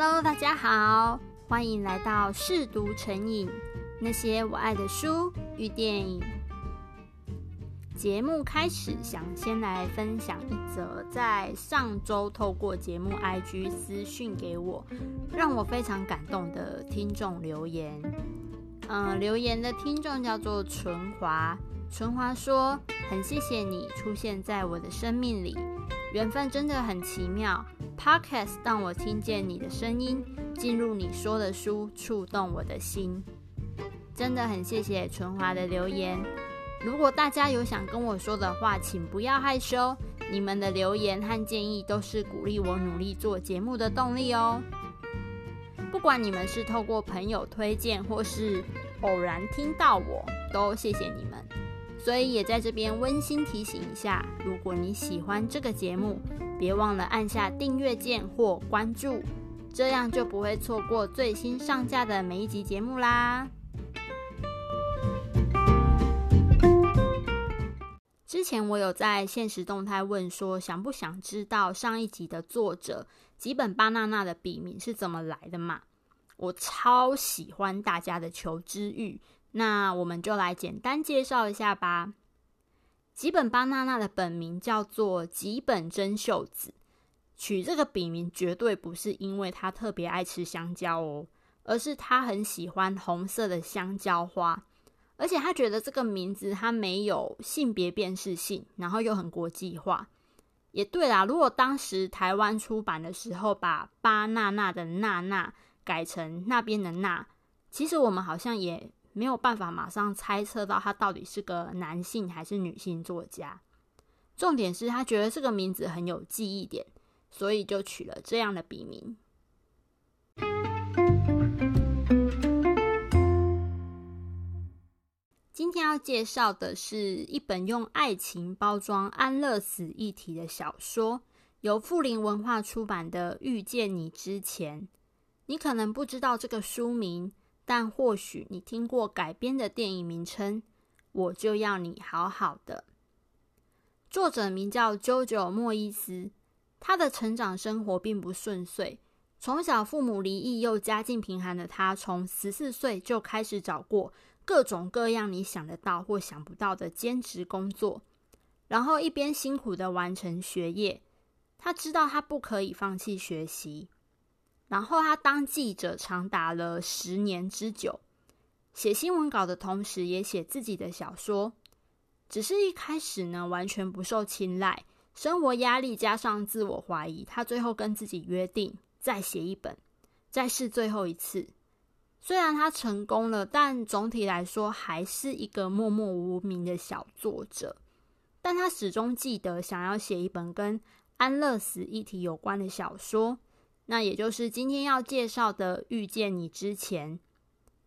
Hello，大家好，欢迎来到试读成瘾，那些我爱的书与电影。节目开始，想先来分享一则在上周透过节目 IG 私讯给我，让我非常感动的听众留言。嗯、呃，留言的听众叫做纯华，纯华说：“很谢谢你出现在我的生命里，缘分真的很奇妙。Podcast 让我听见你的声音，进入你说的书，触动我的心。真的很谢谢纯华的留言。”如果大家有想跟我说的话，请不要害羞。你们的留言和建议都是鼓励我努力做节目的动力哦。不管你们是透过朋友推荐，或是偶然听到我，都谢谢你们。所以也在这边温馨提醒一下：如果你喜欢这个节目，别忘了按下订阅键或关注，这样就不会错过最新上架的每一集节目啦。之前我有在现实动态问说，想不想知道上一集的作者吉本巴娜娜的笔名是怎么来的嘛？我超喜欢大家的求知欲，那我们就来简单介绍一下吧。吉本芭娜娜的本名叫做吉本真秀子，取这个笔名绝对不是因为他特别爱吃香蕉哦，而是他很喜欢红色的香蕉花。而且他觉得这个名字他没有性别辨识性，然后又很国际化。也对啦，如果当时台湾出版的时候把芭娜娜的娜娜改成那边的娜，其实我们好像也没有办法马上猜测到他到底是个男性还是女性作家。重点是他觉得这个名字很有记忆点，所以就取了这样的笔名。今天要介绍的是一本用爱情包装安乐死议题的小说，由富林文化出版的《遇见你之前》。你可能不知道这个书名，但或许你听过改编的电影名称《我就要你好好的》。作者名叫 JoJo 莫伊斯，他的成长生活并不顺遂，从小父母离异又家境贫寒的他，从十四岁就开始找过。各种各样你想得到或想不到的兼职工作，然后一边辛苦的完成学业。他知道他不可以放弃学习，然后他当记者长达了十年之久，写新闻稿的同时也写自己的小说。只是一开始呢，完全不受青睐，生活压力加上自我怀疑，他最后跟自己约定再写一本，再试最后一次。虽然他成功了，但总体来说还是一个默默无名的小作者。但他始终记得想要写一本跟安乐死议题有关的小说，那也就是今天要介绍的《遇见你之前》。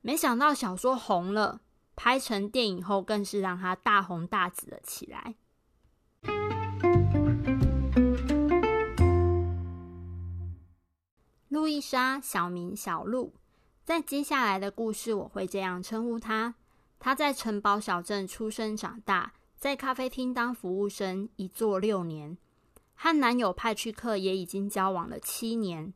没想到小说红了，拍成电影后更是让他大红大紫了起来。路易莎，小名小路。在接下来的故事，我会这样称呼她。她在城堡小镇出生长大，在咖啡厅当服务生，一做六年，和男友派屈克也已经交往了七年。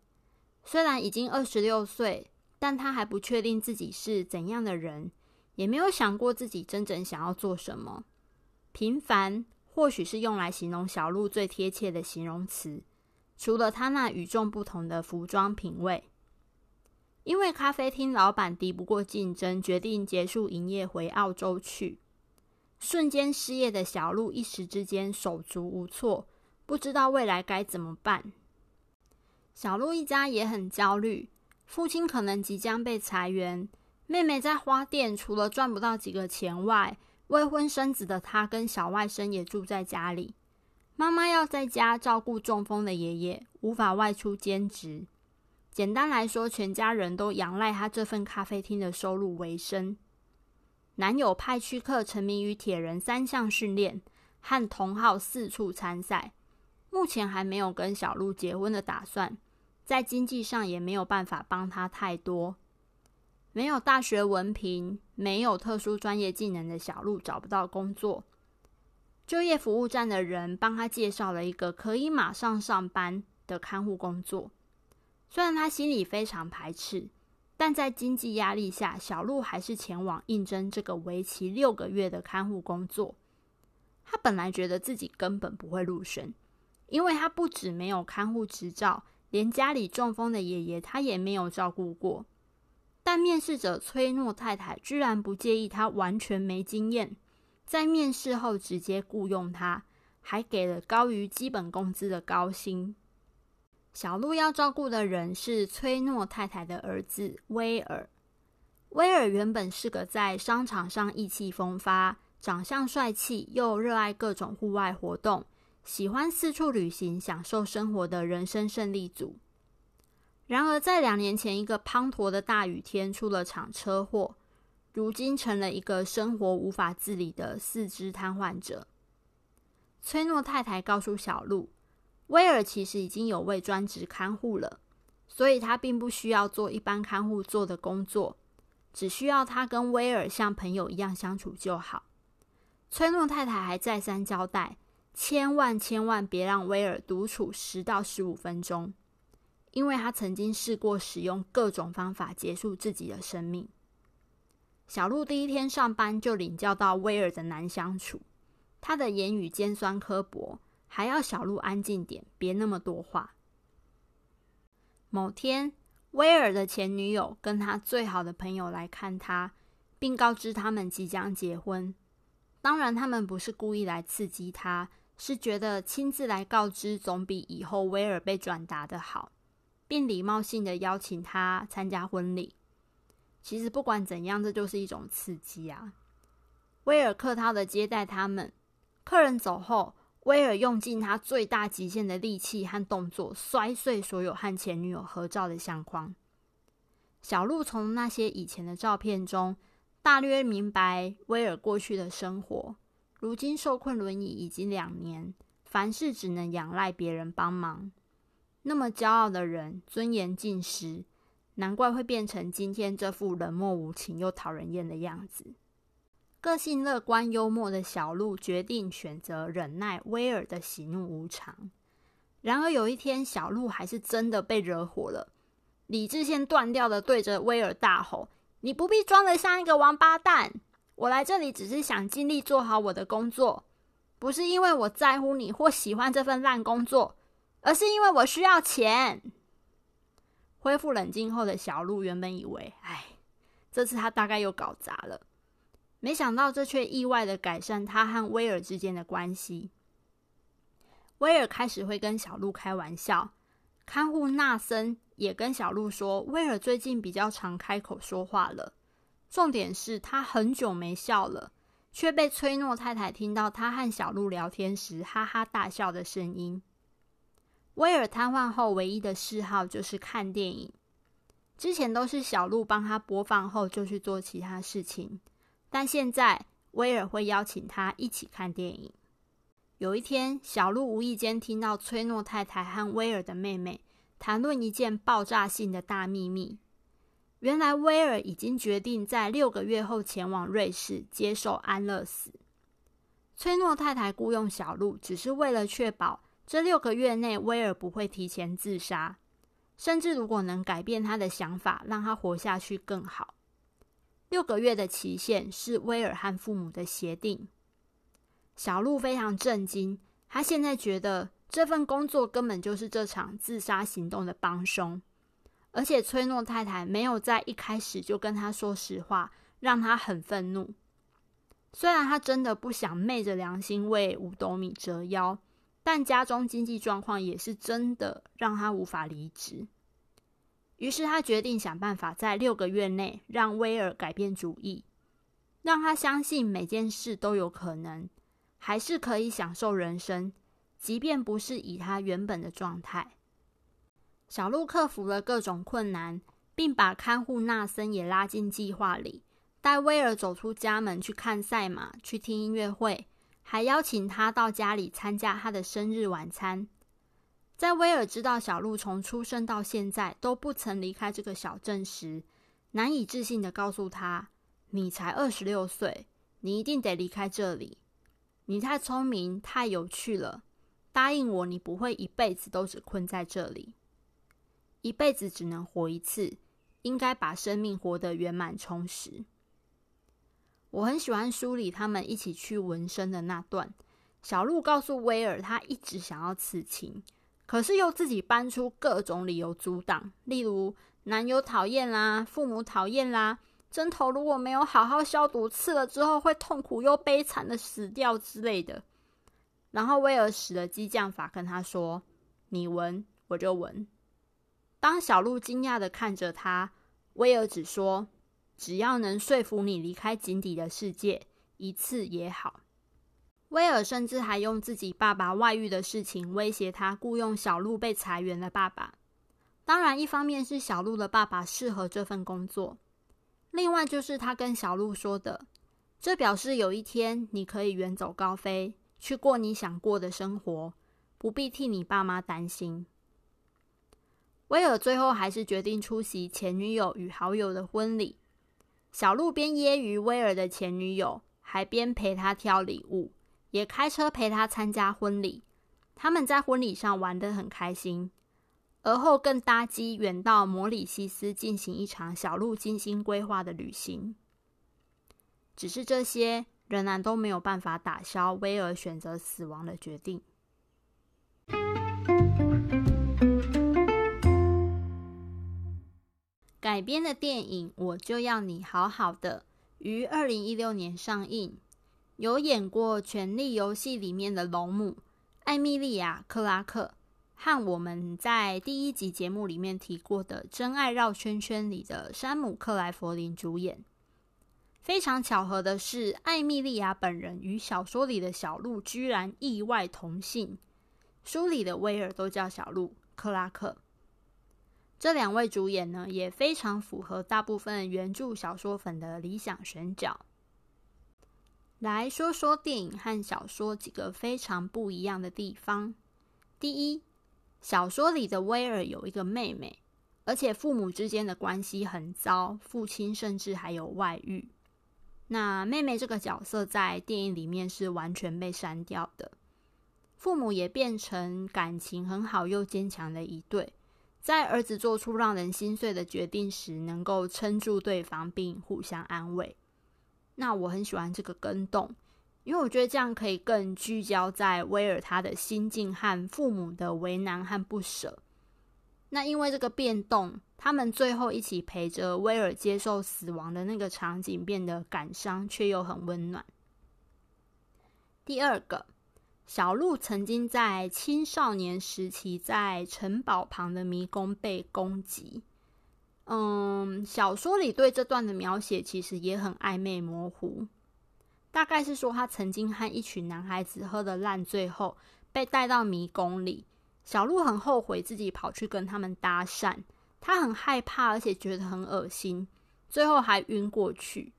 虽然已经二十六岁，但她还不确定自己是怎样的人，也没有想过自己真正想要做什么。平凡，或许是用来形容小路最贴切的形容词。除了她那与众不同的服装品味。因为咖啡厅老板敌不过竞争，决定结束营业回澳洲去。瞬间失业的小路一时之间手足无措，不知道未来该怎么办。小鹿一家也很焦虑，父亲可能即将被裁员，妹妹在花店除了赚不到几个钱外，未婚生子的她跟小外甥也住在家里。妈妈要在家照顾中风的爷爷，无法外出兼职。简单来说，全家人都仰赖他这份咖啡厅的收入为生。男友派屈克沉迷于铁人三项训练，和同好四处参赛，目前还没有跟小鹿结婚的打算，在经济上也没有办法帮他太多。没有大学文凭、没有特殊专业技能的小鹿找不到工作，就业服务站的人帮他介绍了一个可以马上上班的看护工作。虽然他心里非常排斥，但在经济压力下，小鹿还是前往应征这个为期六个月的看护工作。他本来觉得自己根本不会入选，因为他不止没有看护执照，连家里中风的爷爷他也没有照顾过。但面试者崔诺太太居然不介意他完全没经验，在面试后直接雇佣他，还给了高于基本工资的高薪。小鹿要照顾的人是崔诺太太的儿子威尔。威尔原本是个在商场上意气风发、长相帅气又热爱各种户外活动、喜欢四处旅行、享受生活的人生胜利组。然而，在两年前一个滂沱的大雨天出了场车祸，如今成了一个生活无法自理的四肢瘫痪者。崔诺太太告诉小鹿。威尔其实已经有位专职看护了，所以他并不需要做一般看护做的工作，只需要他跟威尔像朋友一样相处就好。崔诺太太还再三交代，千万千万别让威尔独处十到十五分钟，因为他曾经试过使用各种方法结束自己的生命。小鹿第一天上班就领教到威尔的难相处，他的言语尖酸刻薄。还要小鹿安静点，别那么多话。某天，威尔的前女友跟他最好的朋友来看他，并告知他们即将结婚。当然，他们不是故意来刺激他，是觉得亲自来告知总比以后威尔被转达的好，并礼貌性的邀请他参加婚礼。其实不管怎样，这就是一种刺激啊。威尔客套的接待他们，客人走后。威尔用尽他最大极限的力气和动作，摔碎所有和前女友合照的相框。小鹿从那些以前的照片中，大约明白威尔过去的生活。如今受困轮椅已经两年，凡事只能仰赖别人帮忙。那么骄傲的人，尊严尽失，难怪会变成今天这副冷漠无情又讨人厌的样子。个性乐观幽默的小鹿决定选择忍耐威尔的喜怒无常。然而有一天，小鹿还是真的被惹火了，理智线断掉的对着威尔大吼：“你不必装得像一个王八蛋！我来这里只是想尽力做好我的工作，不是因为我在乎你或喜欢这份烂工作，而是因为我需要钱。”恢复冷静后的小鹿原本以为：“哎，这次他大概又搞砸了。”没想到，这却意外的改善他和威尔之间的关系。威尔开始会跟小鹿开玩笑，看护纳森也跟小鹿说，威尔最近比较常开口说话了。重点是他很久没笑了，却被崔诺太太听到他和小鹿聊天时哈哈大笑的声音。威尔瘫痪后，唯一的嗜好就是看电影。之前都是小鹿帮他播放后，就去做其他事情。但现在，威尔会邀请他一起看电影。有一天，小鹿无意间听到崔诺太太和威尔的妹妹谈论一件爆炸性的大秘密。原来，威尔已经决定在六个月后前往瑞士接受安乐死。崔诺太太雇佣小鹿，只是为了确保这六个月内威尔不会提前自杀，甚至如果能改变他的想法，让他活下去更好。六个月的期限是威尔和父母的协定。小鹿非常震惊，他现在觉得这份工作根本就是这场自杀行动的帮凶，而且崔诺太太没有在一开始就跟他说实话，让他很愤怒。虽然他真的不想昧着良心为五斗米折腰，但家中经济状况也是真的让他无法离职。于是他决定想办法在六个月内让威尔改变主意，让他相信每件事都有可能，还是可以享受人生，即便不是以他原本的状态。小鹿克服了各种困难，并把看护纳森也拉进计划里，带威尔走出家门去看赛马、去听音乐会，还邀请他到家里参加他的生日晚餐。在威尔知道小鹿从出生到现在都不曾离开这个小镇时，难以置信地告诉他：“你才二十六岁，你一定得离开这里。你太聪明，太有趣了。答应我，你不会一辈子都只困在这里。”一辈子只能活一次，应该把生命活得圆满充实。我很喜欢书里他们一起去纹身的那段。小鹿告诉威尔，他一直想要刺青，可是又自己搬出各种理由阻挡，例如男友讨厌啦，父母讨厌啦，针头如果没有好好消毒，刺了之后会痛苦又悲惨的死掉之类的。然后威尔使了激将法跟他说：“你纹我就纹。”当小鹿惊讶的看着他，威尔只说：“只要能说服你离开井底的世界，一次也好。”威尔甚至还用自己爸爸外遇的事情威胁他雇佣小鹿被裁员的爸爸。当然，一方面是小鹿的爸爸适合这份工作，另外就是他跟小鹿说的，这表示有一天你可以远走高飞，去过你想过的生活，不必替你爸妈担心。威尔最后还是决定出席前女友与好友的婚礼。小鹿边揶揄威尔的前女友，还边陪他挑礼物。也开车陪他参加婚礼，他们在婚礼上玩得很开心，而后更搭机远到摩里西斯进行一场小鹿精心规划的旅行。只是这些仍然都没有办法打消威尔选择死亡的决定。改编的电影《我就要你好好的》于二零一六年上映。有演过《权力游戏》里面的龙母艾米莉亚·克拉克，和我们在第一集节目里面提过的《真爱绕圈圈》里的山姆·克莱弗林主演。非常巧合的是，艾米莉亚本人与小说里的小鹿居然意外同姓，书里的威尔都叫小鹿克拉克。这两位主演呢，也非常符合大部分原著小说粉的理想选角。来说说电影和小说几个非常不一样的地方。第一，小说里的威尔有一个妹妹，而且父母之间的关系很糟，父亲甚至还有外遇。那妹妹这个角色在电影里面是完全被删掉的。父母也变成感情很好又坚强的一对，在儿子做出让人心碎的决定时，能够撑住对方并互相安慰。那我很喜欢这个更动，因为我觉得这样可以更聚焦在威尔他的心境和父母的为难和不舍。那因为这个变动，他们最后一起陪着威尔接受死亡的那个场景变得感伤却又很温暖。第二个，小鹿曾经在青少年时期在城堡旁的迷宫被攻击。嗯，小说里对这段的描写其实也很暧昧模糊，大概是说他曾经和一群男孩子喝得烂醉后，被带到迷宫里。小鹿很后悔自己跑去跟他们搭讪，他很害怕，而且觉得很恶心，最后还晕过去。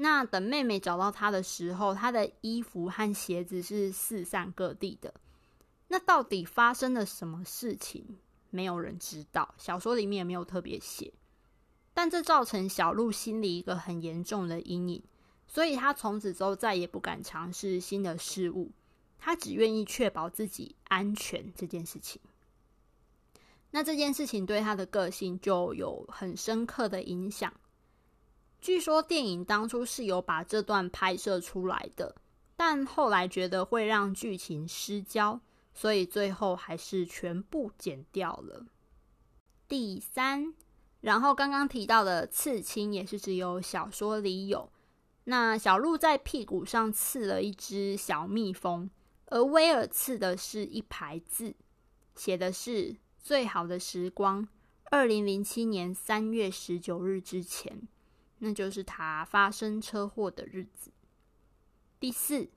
那等妹妹找到他的时候，他的衣服和鞋子是四散各地的。那到底发生了什么事情？没有人知道，小说里面也没有特别写。但这造成小鹿心里一个很严重的阴影，所以他从此之后再也不敢尝试新的事物。他只愿意确保自己安全这件事情。那这件事情对他的个性就有很深刻的影响。据说电影当初是有把这段拍摄出来的，但后来觉得会让剧情失焦，所以最后还是全部剪掉了。第三。然后刚刚提到的刺青也是只有小说里有。那小鹿在屁股上刺了一只小蜜蜂，而威尔刺的是一排字，写的是“最好的时光，二零零七年三月十九日之前”，那就是他发生车祸的日子。第四，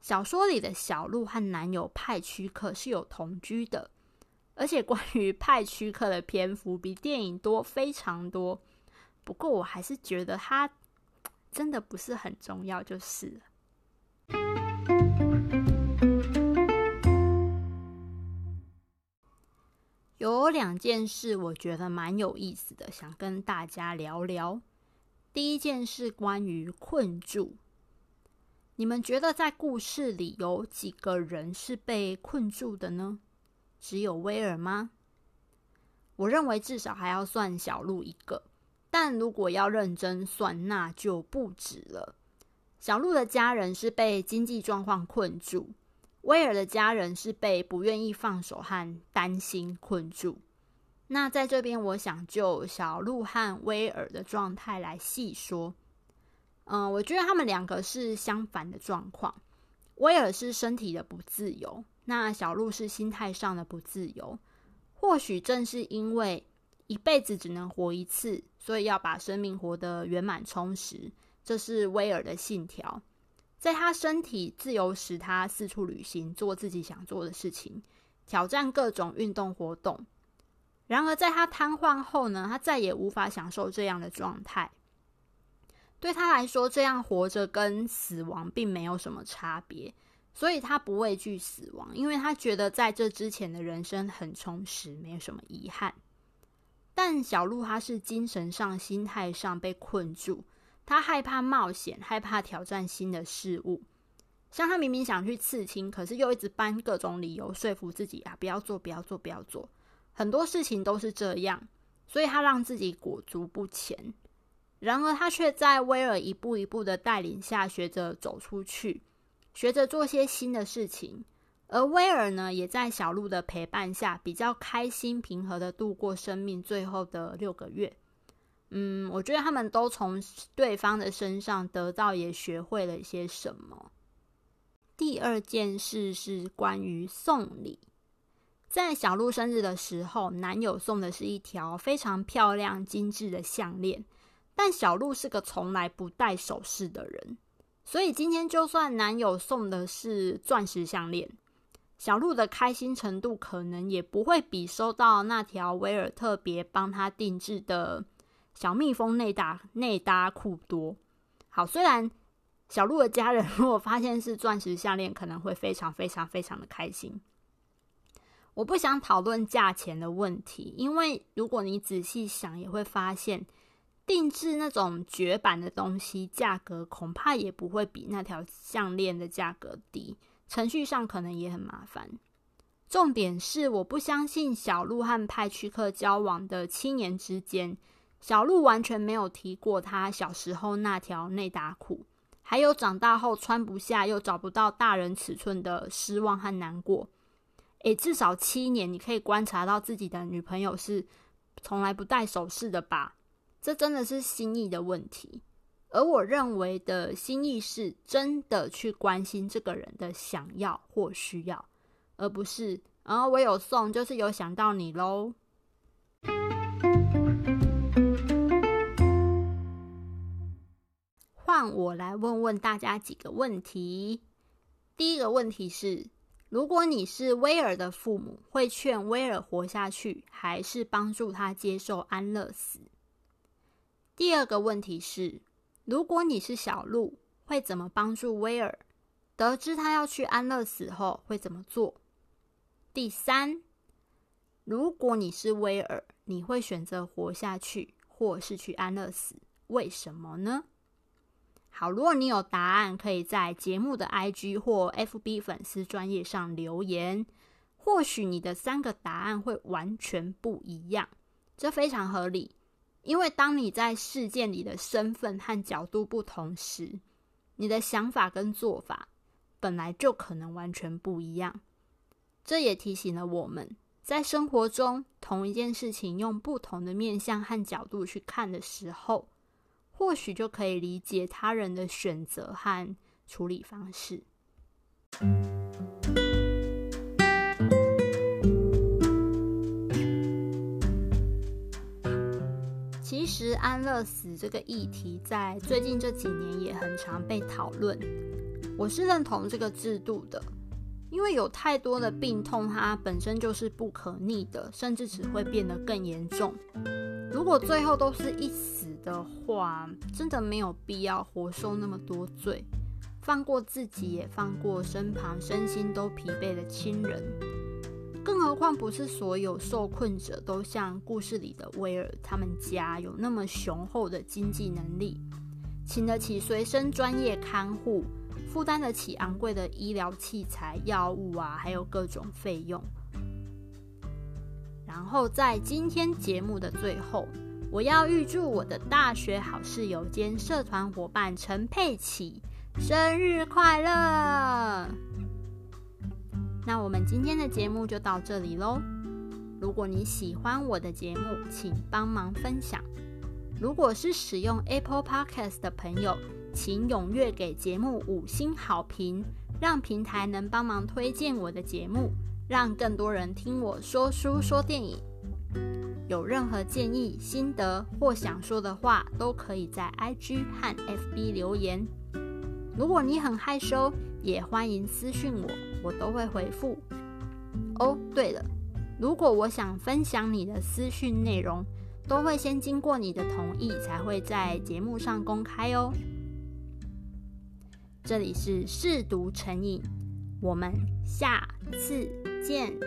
小说里的小鹿和男友派屈克是有同居的。而且关于派屈克的篇幅比电影多非常多，不过我还是觉得他真的不是很重要，就是。有两件事我觉得蛮有意思的，想跟大家聊聊。第一件事关于困住，你们觉得在故事里有几个人是被困住的呢？只有威尔吗？我认为至少还要算小鹿一个。但如果要认真算，那就不止了。小鹿的家人是被经济状况困住，威尔的家人是被不愿意放手和担心困住。那在这边，我想就小鹿和威尔的状态来细说。嗯，我觉得他们两个是相反的状况。威尔是身体的不自由，那小鹿是心态上的不自由。或许正是因为一辈子只能活一次，所以要把生命活得圆满充实。这是威尔的信条。在他身体自由时，他四处旅行，做自己想做的事情，挑战各种运动活动。然而，在他瘫痪后呢，他再也无法享受这样的状态。对他来说，这样活着跟死亡并没有什么差别，所以他不畏惧死亡，因为他觉得在这之前的人生很充实，没有什么遗憾。但小鹿他是精神上、心态上被困住，他害怕冒险，害怕挑战新的事物。像他明明想去刺青，可是又一直搬各种理由说服自己啊，不要做，不要做，不要做。很多事情都是这样，所以他让自己裹足不前。然而，他却在威尔一步一步的带领下，学着走出去，学着做些新的事情。而威尔呢，也在小鹿的陪伴下，比较开心、平和的度过生命最后的六个月。嗯，我觉得他们都从对方的身上得到，也学会了一些什么。第二件事是关于送礼。在小鹿生日的时候，男友送的是一条非常漂亮、精致的项链。但小鹿是个从来不戴首饰的人，所以今天就算男友送的是钻石项链。小鹿的开心程度可能也不会比收到那条威尔特别帮他定制的小蜜蜂内搭内搭裤多。好，虽然小鹿的家人 如果发现是钻石项链，可能会非常非常非常的开心。我不想讨论价钱的问题，因为如果你仔细想，也会发现定制那种绝版的东西，价格恐怕也不会比那条项链的价格低。程序上可能也很麻烦。重点是，我不相信小鹿和派屈克交往的七年之间，小鹿完全没有提过他小时候那条内搭裤，还有长大后穿不下又找不到大人尺寸的失望和难过。诶，至少七年，你可以观察到自己的女朋友是从来不戴首饰的吧？这真的是心意的问题。而我认为的心意是真的去关心这个人的想要或需要，而不是啊，我有送就是有想到你喽。换我来问问大家几个问题。第一个问题是：如果你是威尔的父母，会劝威尔活下去，还是帮助他接受安乐死？第二个问题是：如果你是小鹿，会怎么帮助威尔？得知他要去安乐死后，会怎么做？第三，如果你是威尔，你会选择活下去，或是去安乐死？为什么呢？好，如果你有答案，可以在节目的 IG 或 FB 粉丝专页上留言。或许你的三个答案会完全不一样，这非常合理。因为当你在事件里的身份和角度不同时，你的想法跟做法本来就可能完全不一样。这也提醒了我们，在生活中同一件事情用不同的面向和角度去看的时候，或许就可以理解他人的选择和处理方式。其实安乐死这个议题在最近这几年也很常被讨论。我是认同这个制度的，因为有太多的病痛，它本身就是不可逆的，甚至只会变得更严重。如果最后都是一死的话，真的没有必要活受那么多罪，放过自己，也放过身旁身心都疲惫的亲人。更何况，不是所有受困者都像故事里的威尔他们家有那么雄厚的经济能力，请得起随身专业看护，负担得起昂贵的医疗器材、药物啊，还有各种费用。然后在今天节目的最后，我要预祝我的大学好室友兼社团伙伴陈佩琪生日快乐！那我们今天的节目就到这里喽。如果你喜欢我的节目，请帮忙分享。如果是使用 Apple Podcast 的朋友，请踊跃给节目五星好评，让平台能帮忙推荐我的节目，让更多人听我说书说电影。有任何建议、心得或想说的话，都可以在 IG 和 FB 留言。如果你很害羞，也欢迎私讯我，我都会回复。哦，对了，如果我想分享你的私讯内容，都会先经过你的同意，才会在节目上公开哦。这里是试读成瘾，我们下次见。